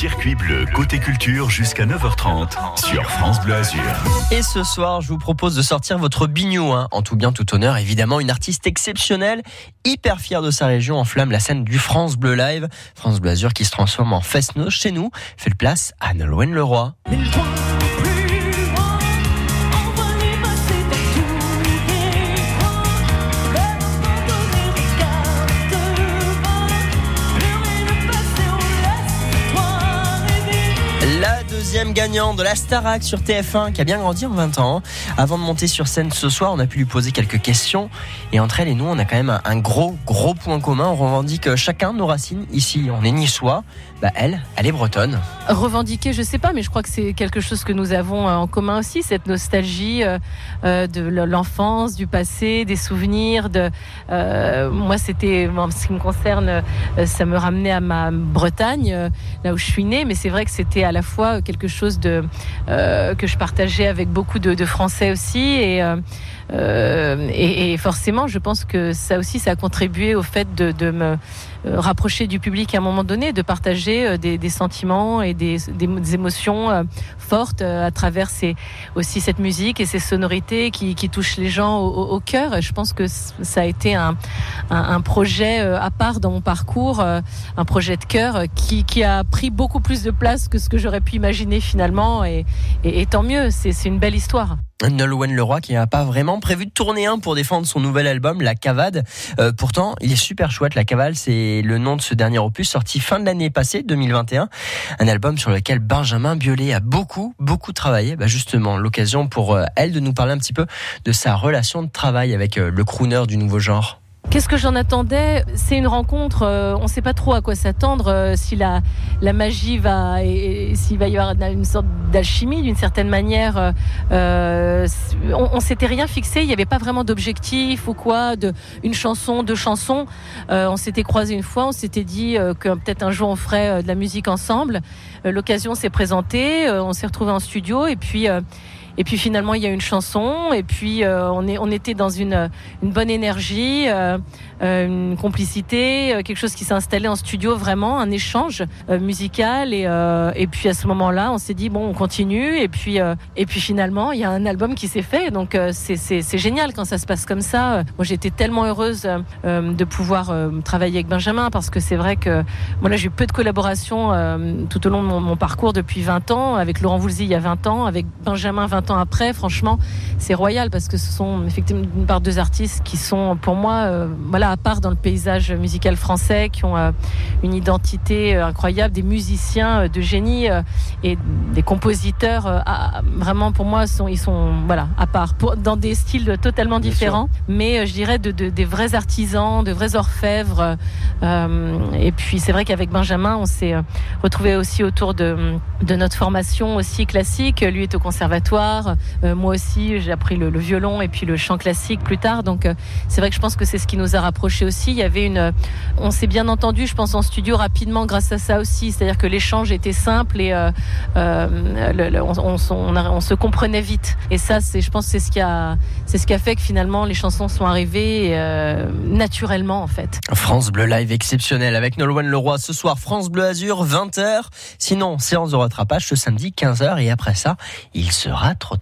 circuit bleu côté culture jusqu'à 9h30 sur France Bleu Azur. Et ce soir, je vous propose de sortir votre bignou, hein, en tout bien, tout honneur. Évidemment, une artiste exceptionnelle, hyper fière de sa région, enflamme la scène du France Bleu Live. France Bleu Azur qui se transforme en fest chez nous, fait le place à Nolwenn Leroy. Deuxième gagnant de la Starac sur TF1 qui a bien grandi en 20 ans. Avant de monter sur scène ce soir, on a pu lui poser quelques questions. Et entre elle et nous, on a quand même un gros, gros point commun. On revendique chacun nos racines. Ici, on est niçois. Bah, elle, elle est bretonne. Revendiquer, je sais pas, mais je crois que c'est quelque chose que nous avons euh, en commun aussi, cette nostalgie euh, euh, de l'enfance, du passé, des souvenirs. De, moi, c'était, en ce qui me concerne, ça me ramenait à ma Bretagne, là où je suis née, mais c'est vrai que c'était à la fois quelque chose de, que je partageais avec beaucoup de, Français aussi. Et, et, forcément, je pense que ça aussi, ça a contribué au fait de, me euh, rapprocher du public à un moment donné, de partager euh, des, sentiments et des, émotions euh, fortes à travers aussi cette musique et ces sonorités qui, touchent les gens au, cœur. Et je pense que ça a été un, projet à part dans mon parcours, un projet de cœur qui, a pris beaucoup plus de place que ce que j'aurais pu imaginer finalement. et tant mieux, c'est une belle histoire. Nolwenn Leroy qui n'a pas vraiment prévu de tourner un pour défendre son nouvel album La Cavade. Euh, pourtant, il est super chouette. La Cavale, c'est le nom de ce dernier opus sorti fin de l'année passée, 2021. Un album sur lequel Benjamin Biolay a beaucoup, beaucoup travaillé. Bah justement, l'occasion pour euh, elle de nous parler un petit peu de sa relation de travail avec euh, le crooner du nouveau genre. Qu'est-ce que j'en attendais? C'est une rencontre, euh, on ne sait pas trop à quoi s'attendre, euh, si la, magie va, s'il va y avoir une sorte d'alchimie d'une certaine manière. Euh, on, ne s'était rien fixé, il n'y avait pas vraiment d'objectif ou quoi, une chanson, deux chansons. on s'était croisé une fois, on s'était dit que peut-être un jour on ferait de la musique ensemble. L'occasion s'est présentée, on s'est retrouvé en studio et puis et puis finalement, il y a une chanson. Et puis euh, on, est, on était dans une, une bonne énergie, euh, euh, une complicité, quelque chose qui s'est installé en studio, vraiment un échange musical. Et, et puis à ce moment-là, on s'est dit bon, on continue. Et puis et puis finalement, il y a un album qui s'est fait. Donc c'est génial quand ça se passe comme ça. Moi, j'étais tellement heureuse de pouvoir travailler avec Benjamin parce que c'est vrai que moi là, j'ai eu peu de collaborations tout au long de mon, mon, parcours depuis 20 ans, avec Laurent Voulzy il y a 20 ans, avec Benjamin 20 ans après, franchement, c'est royal parce que ce sont effectivement d'une part deux artistes qui sont pour moi, euh, voilà, à part dans le paysage musical français, qui ont euh, une identité euh, incroyable, des musiciens de génie et des compositeurs. vraiment, pour moi, sont, ils sont voilà à part, dans des styles totalement différents, mais je dirais de, des vrais artisans, de vrais orfèvres. et puis c'est vrai qu'avec Benjamin, on s'est retrouvé aussi autour de, de notre formation aussi classique. Lui est au conservatoire euh, moi aussi, j'ai appris le, violon et puis le chant classique plus tard. Donc, euh, c'est vrai que je pense que c'est ce qui nous a rapprochés aussi. Il y avait une, euh, on s'est bien entendu, je pense, en studio rapidement grâce à ça aussi. C'est-à-dire que l'échange était simple et on, se comprenait vite. Et ça, c'est, je pense, c'est ce qui a, c'est ce qui a fait que finalement les chansons sont arrivées naturellement en fait. France Bleu Live exceptionnel avec Nolwenn Leroy ce soir. France Bleu Azur 20h. Sinon, séance de rattrapage ce samedi 15h et après ça, il sera trop